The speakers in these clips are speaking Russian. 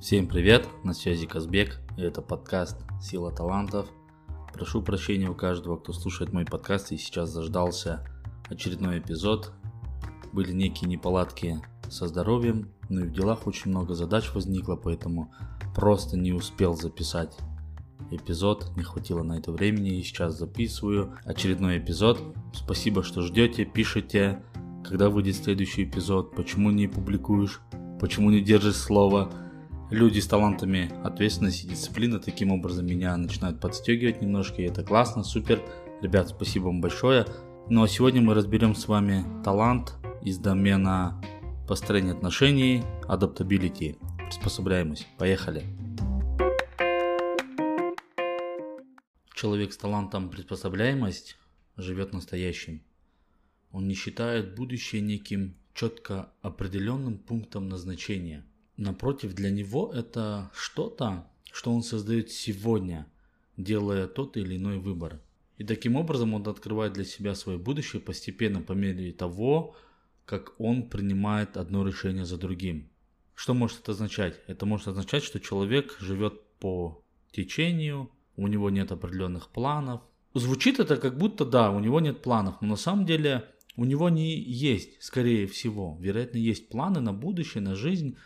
Всем привет, на связи Казбек, и это подкаст «Сила талантов». Прошу прощения у каждого, кто слушает мой подкаст и сейчас заждался очередной эпизод. Были некие неполадки со здоровьем, но и в делах очень много задач возникло, поэтому просто не успел записать эпизод, не хватило на это времени и сейчас записываю очередной эпизод. Спасибо, что ждете, пишите, когда выйдет следующий эпизод, почему не публикуешь, почему не держишь слово. Люди с талантами ответственности и дисциплины таким образом меня начинают подстегивать немножко, и это классно, супер. Ребят, спасибо вам большое. Ну а сегодня мы разберем с вами талант из домена построения отношений, adaptability, приспособляемость. Поехали! Человек с талантом приспособляемость живет настоящим. Он не считает будущее неким четко определенным пунктом назначения. Напротив, для него это что-то, что он создает сегодня, делая тот или иной выбор. И таким образом он открывает для себя свое будущее постепенно по мере того, как он принимает одно решение за другим. Что может это означать? Это может означать, что человек живет по течению, у него нет определенных планов. Звучит это как будто да, у него нет планов, но на самом деле у него не есть, скорее всего, вероятно, есть планы на будущее, на жизнь,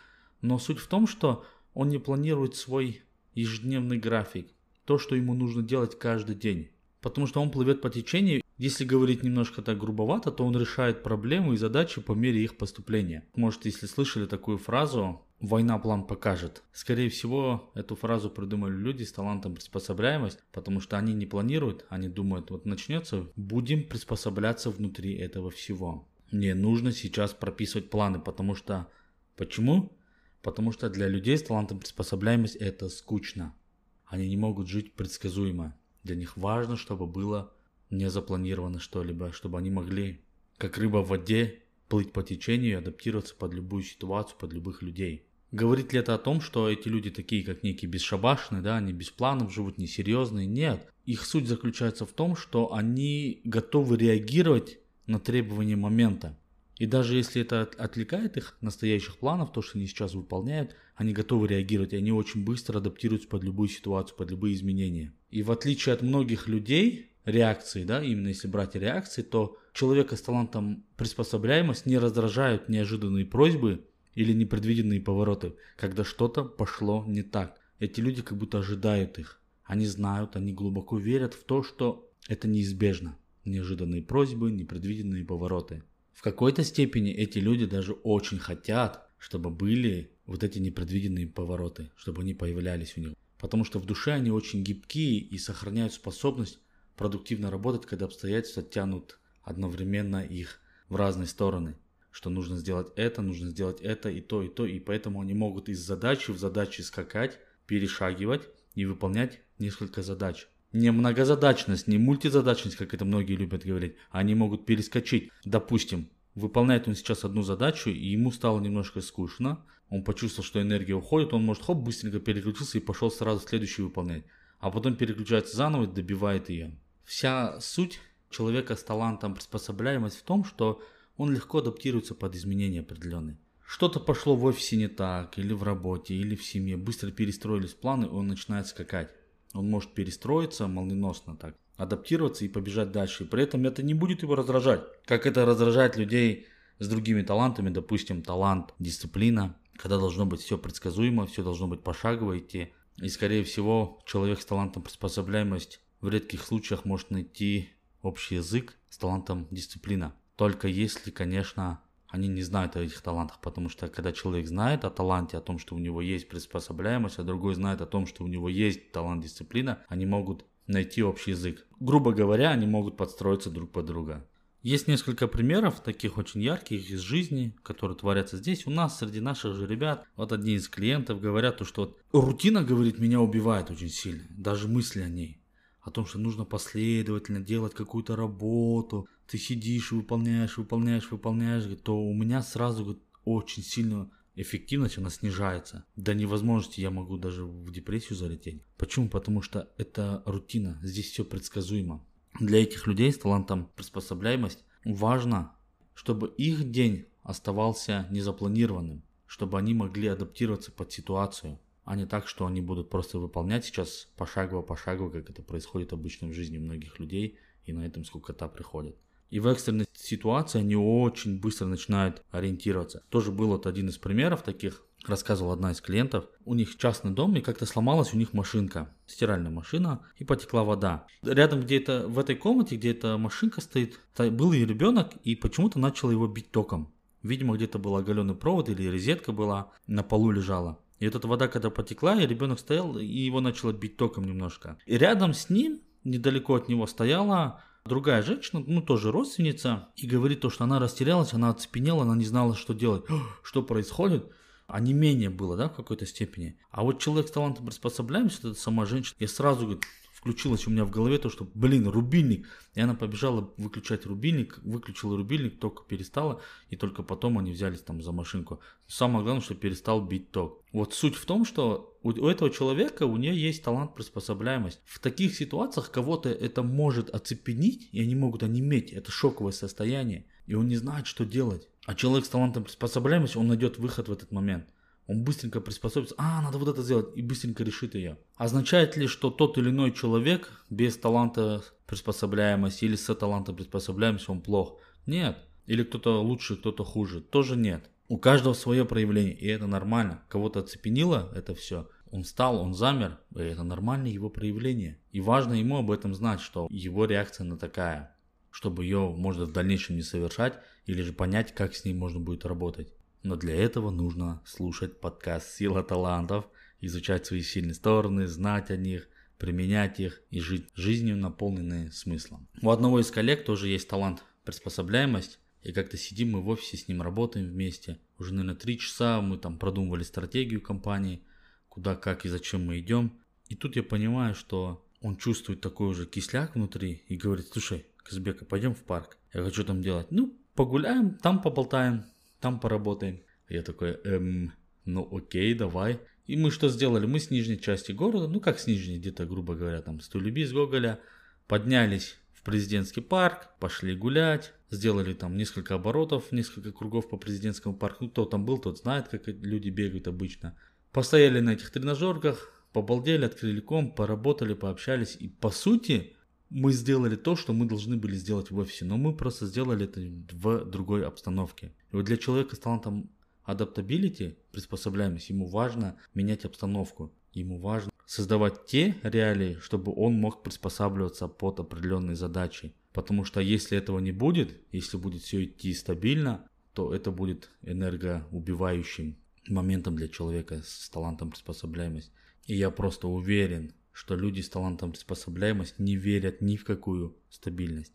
но суть в том, что он не планирует свой ежедневный график, то, что ему нужно делать каждый день. Потому что он плывет по течению. Если говорить немножко так грубовато, то он решает проблемы и задачи по мере их поступления. Может, если слышали такую фразу «война план покажет». Скорее всего, эту фразу придумали люди с талантом приспособляемость, потому что они не планируют, они думают, вот начнется, будем приспосабляться внутри этого всего. Мне нужно сейчас прописывать планы, потому что... Почему? Потому что для людей с талантом приспособляемость это скучно. Они не могут жить предсказуемо. Для них важно, чтобы было не запланировано что-либо, чтобы они могли, как рыба в воде, плыть по течению и адаптироваться под любую ситуацию, под любых людей. Говорит ли это о том, что эти люди такие, как некие бесшабашные, да, они без планов живут, несерьезные? Нет. Их суть заключается в том, что они готовы реагировать на требования момента. И даже если это отвлекает их настоящих планов, то, что они сейчас выполняют, они готовы реагировать, и они очень быстро адаптируются под любую ситуацию, под любые изменения. И в отличие от многих людей, реакции, да, именно если брать реакции, то человека с талантом приспособляемость не раздражают неожиданные просьбы или непредвиденные повороты, когда что-то пошло не так. Эти люди как будто ожидают их. Они знают, они глубоко верят в то, что это неизбежно. Неожиданные просьбы, непредвиденные повороты. В какой-то степени эти люди даже очень хотят, чтобы были вот эти непредвиденные повороты, чтобы они появлялись у них. Потому что в душе они очень гибкие и сохраняют способность продуктивно работать, когда обстоятельства тянут одновременно их в разные стороны. Что нужно сделать это, нужно сделать это и то, и то. И поэтому они могут из задачи в задачи скакать, перешагивать и выполнять несколько задач не многозадачность, не мультизадачность, как это многие любят говорить. Они могут перескочить. Допустим, выполняет он сейчас одну задачу, и ему стало немножко скучно. Он почувствовал, что энергия уходит, он может хоп, быстренько переключился и пошел сразу следующую выполнять. А потом переключается заново и добивает ее. Вся суть человека с талантом приспособляемость в том, что он легко адаптируется под изменения определенные. Что-то пошло в офисе не так, или в работе, или в семье, быстро перестроились планы, он начинает скакать. Он может перестроиться молниеносно так, адаптироваться и побежать дальше. И при этом это не будет его раздражать. Как это раздражает людей с другими талантами, допустим, талант, дисциплина, когда должно быть все предсказуемо, все должно быть пошагово идти. И скорее всего человек с талантом приспособляемость в редких случаях может найти общий язык с талантом дисциплина. Только если, конечно, они не знают о этих талантах, потому что когда человек знает о таланте, о том, что у него есть приспособляемость, а другой знает о том, что у него есть талант дисциплина, они могут найти общий язык. Грубо говоря, они могут подстроиться друг под друга. Есть несколько примеров, таких очень ярких из жизни, которые творятся здесь. У нас, среди наших же ребят, вот одни из клиентов говорят, что вот рутина, говорит, меня убивает очень сильно. Даже мысли о ней о том, что нужно последовательно делать какую-то работу, ты сидишь, выполняешь, выполняешь, выполняешь, то у меня сразу очень сильно эффективность она снижается. До невозможности я могу даже в депрессию залететь. Почему? Потому что это рутина, здесь все предсказуемо. Для этих людей с талантом приспособляемость важно, чтобы их день оставался незапланированным, чтобы они могли адаптироваться под ситуацию. А не так, что они будут просто выполнять сейчас пошагово, пошагово, как это происходит обычно в жизни многих людей, и на этом сколько-то приходит. И в экстренной ситуации они очень быстро начинают ориентироваться. Тоже был вот один из примеров таких, рассказывала одна из клиентов. У них частный дом, и как-то сломалась у них машинка, стиральная машина, и потекла вода. Рядом где-то в этой комнате, где эта машинка стоит, был и ребенок, и почему-то начал его бить током. Видимо, где-то был оголенный провод или розетка была, на полу лежала. И эта вода, когда потекла, и ребенок стоял, и его начало бить током немножко. И рядом с ним, недалеко от него стояла другая женщина, ну тоже родственница, и говорит то, что она растерялась, она оцепенела, она не знала, что делать, что происходит. А не менее было, да, в какой-то степени. А вот человек с талантом приспособляемся, это сама женщина, я сразу, говорит, включилось у меня в голове то, что, блин, рубильник. И она побежала выключать рубильник, выключила рубильник, только перестала, и только потом они взялись там за машинку. Самое главное, что перестал бить ток. Вот суть в том, что у, у этого человека, у нее есть талант приспособляемость. В таких ситуациях кого-то это может оцепенить, и они могут онеметь. Это шоковое состояние, и он не знает, что делать. А человек с талантом приспособляемости, он найдет выход в этот момент. Он быстренько приспособится, а, надо вот это сделать, и быстренько решит ее. Означает ли, что тот или иной человек без таланта приспособляемости или с талантом приспособляемости он плох? Нет. Или кто-то лучше, кто-то хуже? Тоже нет. У каждого свое проявление, и это нормально. Кого-то оцепенило это все, он встал, он замер, и это нормальное его проявление. И важно ему об этом знать, что его реакция на такая, чтобы ее можно в дальнейшем не совершать, или же понять, как с ней можно будет работать. Но для этого нужно слушать подкаст «Сила талантов», изучать свои сильные стороны, знать о них, применять их и жить жизнью, наполненной смыслом. У одного из коллег тоже есть талант приспособляемость, и как-то сидим мы в офисе, с ним работаем вместе. Уже, наверное, три часа мы там продумывали стратегию компании, куда, как и зачем мы идем. И тут я понимаю, что он чувствует такой уже кисляк внутри и говорит, слушай, Казбека, пойдем в парк. Я хочу там делать. Ну, погуляем, там поболтаем там поработаем. Я такой, эм, ну окей, давай. И мы что сделали? Мы с нижней части города, ну как с нижней, где-то, грубо говоря, там с Тулеби, с Гоголя, поднялись в президентский парк, пошли гулять, сделали там несколько оборотов, несколько кругов по президентскому парку. Ну, кто там был, тот знает, как люди бегают обычно. Постояли на этих тренажерках, побалдели, открыли комп, поработали, пообщались. И по сути, мы сделали то, что мы должны были сделать в офисе, но мы просто сделали это в другой обстановке. И вот для человека с талантом adaptability, приспособляемость, ему важно менять обстановку. Ему важно создавать те реалии, чтобы он мог приспосабливаться под определенные задачи. Потому что если этого не будет, если будет все идти стабильно, то это будет энергоубивающим моментом для человека с талантом приспособляемость. И я просто уверен, что люди с талантом приспособляемость не верят ни в какую стабильность.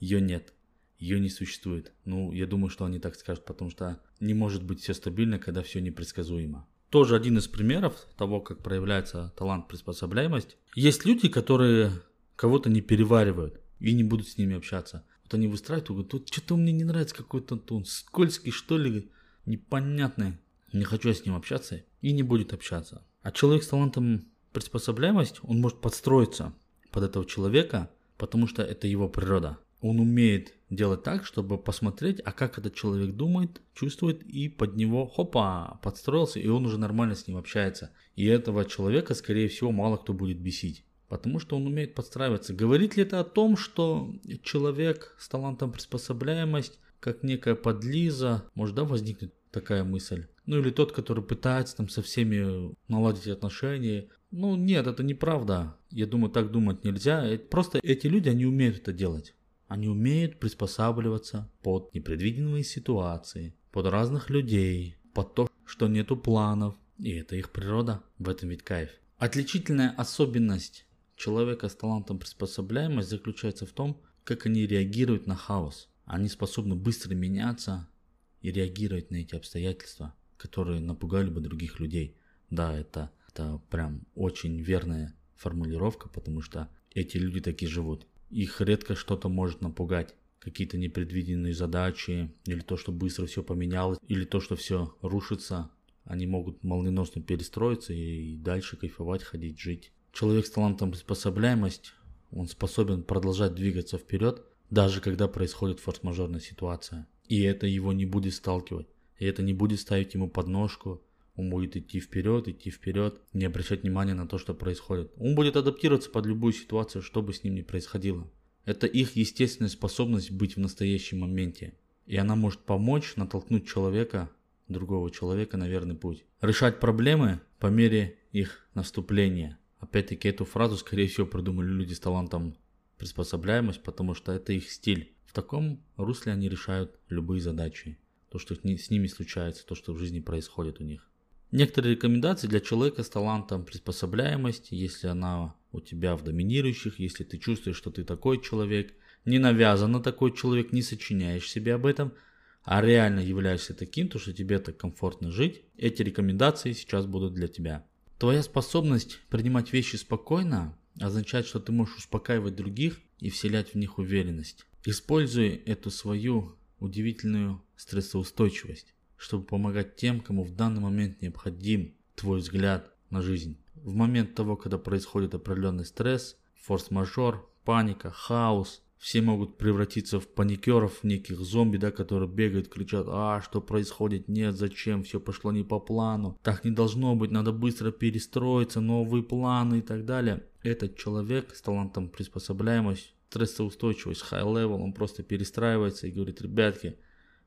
Ее нет, ее не существует. Ну, я думаю, что они так скажут, потому что не может быть все стабильно, когда все непредсказуемо. Тоже один из примеров того, как проявляется талант приспособляемость. Есть люди, которые кого-то не переваривают и не будут с ними общаться. Вот они выстраивают, говорят, тут что-то мне не нравится какой-то он скользкий, что ли, непонятный. Не хочу я с ним общаться и не будет общаться. А человек с талантом приспособляемость, он может подстроиться под этого человека, потому что это его природа. Он умеет делать так, чтобы посмотреть, а как этот человек думает, чувствует, и под него, хопа, подстроился, и он уже нормально с ним общается. И этого человека, скорее всего, мало кто будет бесить. Потому что он умеет подстраиваться. Говорит ли это о том, что человек с талантом приспособляемость, как некая подлиза, может да, возникнуть такая мысль? Ну или тот, который пытается там со всеми наладить отношения, ну нет, это неправда. Я думаю, так думать нельзя. Э, просто эти люди, они умеют это делать. Они умеют приспосабливаться под непредвиденные ситуации, под разных людей, под то, что нету планов. И это их природа. В этом ведь кайф. Отличительная особенность человека с талантом приспособляемость заключается в том, как они реагируют на хаос. Они способны быстро меняться и реагировать на эти обстоятельства, которые напугали бы других людей. Да, это это прям очень верная формулировка, потому что эти люди такие живут. Их редко что-то может напугать. Какие-то непредвиденные задачи, или то, что быстро все поменялось, или то, что все рушится. Они могут молниеносно перестроиться и дальше кайфовать, ходить, жить. Человек с талантом приспособляемость, он способен продолжать двигаться вперед, даже когда происходит форс-мажорная ситуация. И это его не будет сталкивать. И это не будет ставить ему подножку, Он будет идти вперед, идти вперед, не обращать внимания на то, что происходит. Он будет адаптироваться под любую ситуацию, что бы с ним ни происходило. Это их естественная способность быть в настоящем моменте. И она может помочь натолкнуть человека, другого человека на верный путь. Решать проблемы по мере их наступления. Опять-таки эту фразу, скорее всего, придумали люди с талантом приспособляемость, потому что это их стиль. В таком русле они решают любые задачи. То, что с ними случается, то, что в жизни происходит у них. Некоторые рекомендации для человека с талантом приспособляемости, если она у тебя в доминирующих, если ты чувствуешь, что ты такой человек, не навязанно такой человек, не сочиняешь себе об этом, а реально являешься таким, то что тебе так комфортно жить, эти рекомендации сейчас будут для тебя. Твоя способность принимать вещи спокойно означает, что ты можешь успокаивать других и вселять в них уверенность. Используй эту свою удивительную стрессоустойчивость чтобы помогать тем, кому в данный момент необходим твой взгляд на жизнь. В момент того, когда происходит определенный стресс, форс-мажор, паника, хаос, все могут превратиться в паникеров, неких зомби, да, которые бегают, кричат, а, что происходит, нет, зачем, все пошло не по плану, так не должно быть, надо быстро перестроиться, новые планы и так далее. Этот человек с талантом приспособляемость, стрессоустойчивость, high level, он просто перестраивается и говорит, ребятки,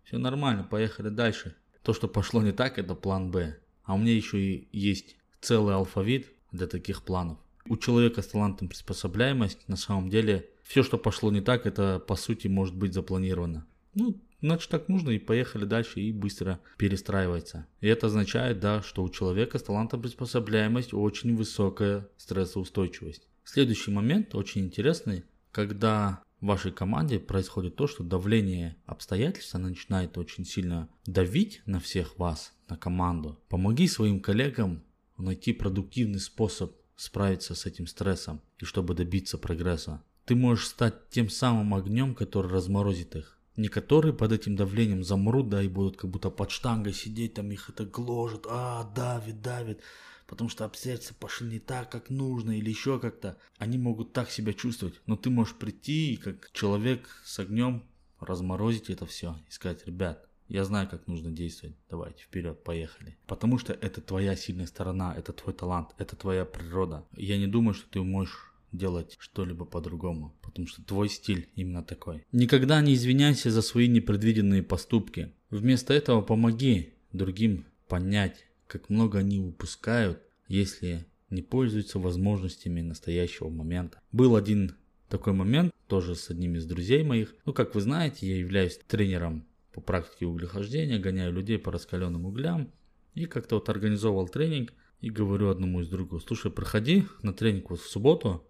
все нормально, поехали дальше. То, что пошло не так, это план Б. А у меня еще и есть целый алфавит для таких планов. У человека с талантом приспособляемость, на самом деле, все, что пошло не так, это по сути может быть запланировано. Ну, значит так нужно и поехали дальше и быстро перестраивается. И это означает, да, что у человека с талантом приспособляемость очень высокая стрессоустойчивость. Следующий момент очень интересный, когда в вашей команде происходит то, что давление обстоятельств начинает очень сильно давить на всех вас, на команду. Помоги своим коллегам найти продуктивный способ справиться с этим стрессом и чтобы добиться прогресса. Ты можешь стать тем самым огнем, который разморозит их. Не которые под этим давлением замрут, да, и будут как будто под штангой сидеть, там их это гложет, а, давит, давит потому что обстоятельства пошли не так, как нужно или еще как-то. Они могут так себя чувствовать, но ты можешь прийти и как человек с огнем разморозить это все и сказать, ребят, я знаю, как нужно действовать. Давайте вперед, поехали. Потому что это твоя сильная сторона, это твой талант, это твоя природа. Я не думаю, что ты можешь делать что-либо по-другому, потому что твой стиль именно такой. Никогда не извиняйся за свои непредвиденные поступки. Вместо этого помоги другим понять, как много они упускают, если не пользуются возможностями настоящего момента. Был один такой момент, тоже с одним из друзей моих. Ну, как вы знаете, я являюсь тренером по практике углехождения, гоняю людей по раскаленным углям. И как-то вот организовал тренинг и говорю одному из другого, слушай, проходи на тренинг вот в субботу.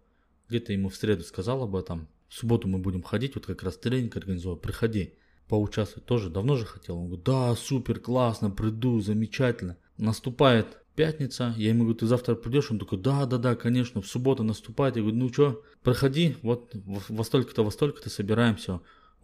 Где-то ему в среду сказал об этом. В субботу мы будем ходить, вот как раз тренинг организовал, приходи поучаствовать тоже давно же хотел. Он говорит, да, супер, классно, приду, замечательно. Наступает пятница, я ему говорю, ты завтра придешь? Он такой, да, да, да, конечно, в субботу наступает. Я говорю, ну что, проходи, вот во столько-то, во столько-то собираемся. Он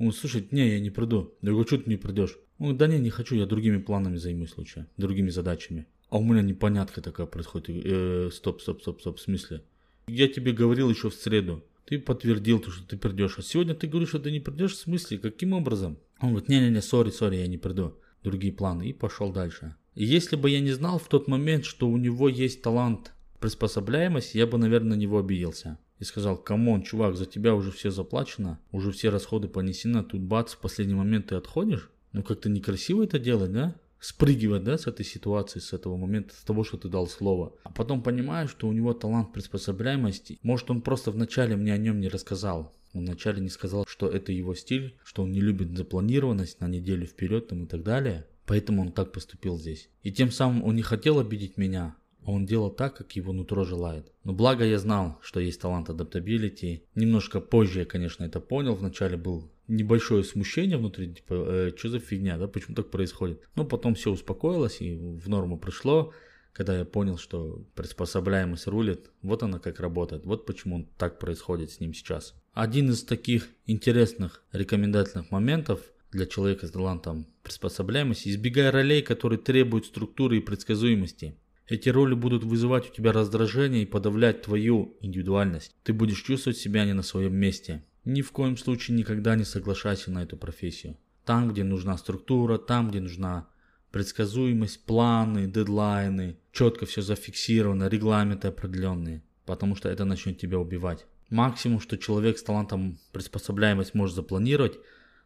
говорит, слушай, не, я не приду. Я говорю, что ты не придешь? Он говорит, да не, не хочу, я другими планами займусь лучше, другими задачами. А у меня непонятка такая происходит. Э, стоп, стоп, стоп, стоп, в смысле? Я тебе говорил еще в среду. Ты подтвердил, то, что ты придешь. А сегодня ты говоришь, что ты не придешь. В смысле? Каким образом? Он говорит, не-не-не, sorry, sorry, я не приду. Другие планы. И пошел дальше. Если бы я не знал в тот момент, что у него есть талант приспособляемость, я бы, наверное, на него обиделся. И сказал, come on, чувак, за тебя уже все заплачено, уже все расходы понесены, а тут бац, в последний момент ты отходишь? Ну как-то некрасиво это делать, да? спрыгивать, да, с этой ситуации, с этого момента, с того, что ты дал слово. А потом понимаю, что у него талант приспособляемости. Может, он просто вначале мне о нем не рассказал. Он вначале не сказал, что это его стиль, что он не любит запланированность на неделю вперед там и так далее. Поэтому он так поступил здесь. И тем самым он не хотел обидеть меня, а он делал так, как его нутро желает. Но благо я знал, что есть талант adaptability. Немножко позже я, конечно, это понял. Вначале был небольшое смущение внутри, типа, э, что за фигня, да, почему так происходит. Но потом все успокоилось и в норму пришло, когда я понял, что приспособляемость рулит. Вот она как работает, вот почему так происходит с ним сейчас. Один из таких интересных рекомендательных моментов для человека с талантом приспособляемости, избегай ролей, которые требуют структуры и предсказуемости. Эти роли будут вызывать у тебя раздражение и подавлять твою индивидуальность. Ты будешь чувствовать себя не на своем месте. Ни в коем случае никогда не соглашайся на эту профессию. Там, где нужна структура, там, где нужна предсказуемость, планы, дедлайны, четко все зафиксировано, регламенты определенные, потому что это начнет тебя убивать. Максимум, что человек с талантом приспособляемость может запланировать,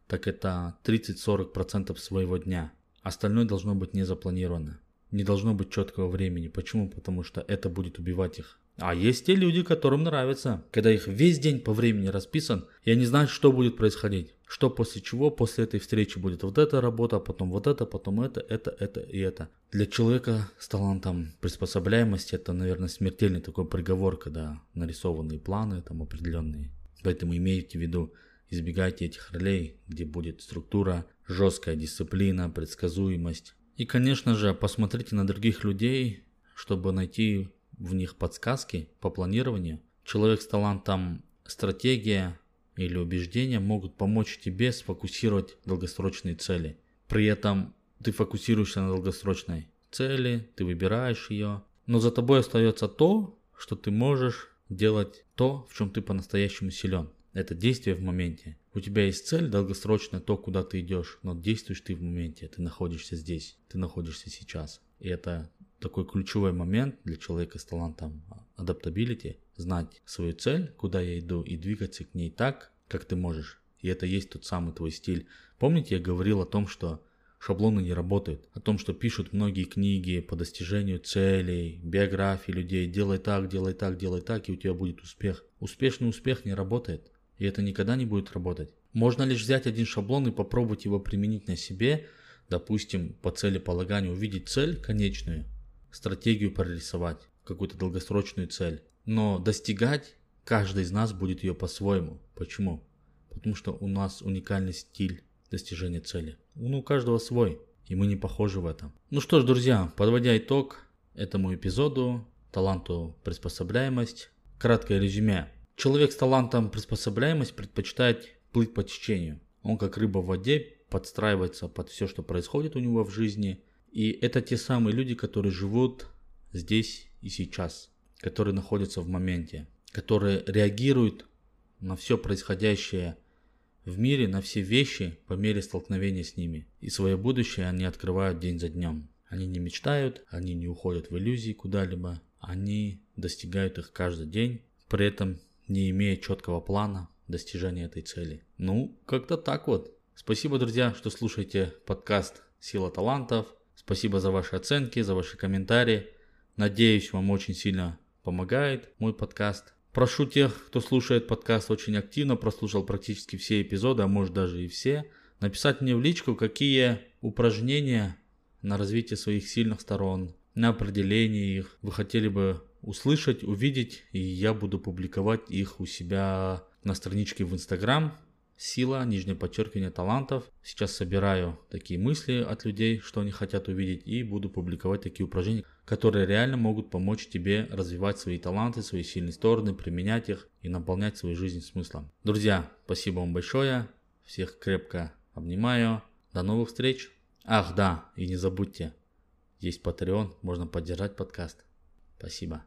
так это 30-40% своего дня. Остальное должно быть не запланировано. Не должно быть четкого времени. Почему? Потому что это будет убивать их. А есть те люди, которым нравится, когда их весь день по времени расписан, и они знают, что будет происходить. Что после чего, после этой встречи будет вот эта работа, потом вот это, потом это, это, это и это. Для человека с талантом приспособляемости это, наверное, смертельный такой приговор, когда нарисованные планы там определенные. Поэтому имейте в виду, избегайте этих ролей, где будет структура, жесткая дисциплина, предсказуемость. И, конечно же, посмотрите на других людей, чтобы найти в них подсказки по планированию. Человек с талантом стратегия или убеждения могут помочь тебе сфокусировать долгосрочные цели. При этом ты фокусируешься на долгосрочной цели, ты выбираешь ее, но за тобой остается то, что ты можешь делать то, в чем ты по-настоящему силен. Это действие в моменте. У тебя есть цель долгосрочная, то, куда ты идешь, но действуешь ты в моменте, ты находишься здесь, ты находишься сейчас. И это такой ключевой момент для человека с талантом adaptability, знать свою цель, куда я иду, и двигаться к ней так, как ты можешь. И это есть тот самый твой стиль. Помните, я говорил о том, что шаблоны не работают, о том, что пишут многие книги по достижению целей, биографии людей, делай так, делай так, делай так, и у тебя будет успех. Успешный успех не работает, и это никогда не будет работать. Можно лишь взять один шаблон и попробовать его применить на себе, допустим, по целеполаганию, увидеть цель конечную, стратегию прорисовать, какую-то долгосрочную цель. Но достигать каждый из нас будет ее по-своему. Почему? Потому что у нас уникальный стиль достижения цели. Он у каждого свой, и мы не похожи в этом. Ну что ж, друзья, подводя итог этому эпизоду, таланту приспособляемость, краткое резюме. Человек с талантом приспособляемость предпочитает плыть по течению. Он как рыба в воде подстраивается под все, что происходит у него в жизни, и это те самые люди, которые живут здесь и сейчас, которые находятся в моменте, которые реагируют на все происходящее в мире, на все вещи по мере столкновения с ними. И свое будущее они открывают день за днем. Они не мечтают, они не уходят в иллюзии куда-либо, они достигают их каждый день, при этом не имея четкого плана достижения этой цели. Ну, как-то так вот. Спасибо, друзья, что слушаете подкаст «Сила талантов». Спасибо за ваши оценки, за ваши комментарии. Надеюсь, вам очень сильно помогает мой подкаст. Прошу тех, кто слушает подкаст очень активно, прослушал практически все эпизоды, а может даже и все, написать мне в личку, какие упражнения на развитие своих сильных сторон, на определение их вы хотели бы услышать, увидеть, и я буду публиковать их у себя на страничке в Инстаграм сила, нижнее подчеркивание талантов. Сейчас собираю такие мысли от людей, что они хотят увидеть, и буду публиковать такие упражнения, которые реально могут помочь тебе развивать свои таланты, свои сильные стороны, применять их и наполнять свою жизнь смыслом. Друзья, спасибо вам большое, всех крепко обнимаю, до новых встреч. Ах да, и не забудьте, есть Patreon, можно поддержать подкаст. Спасибо.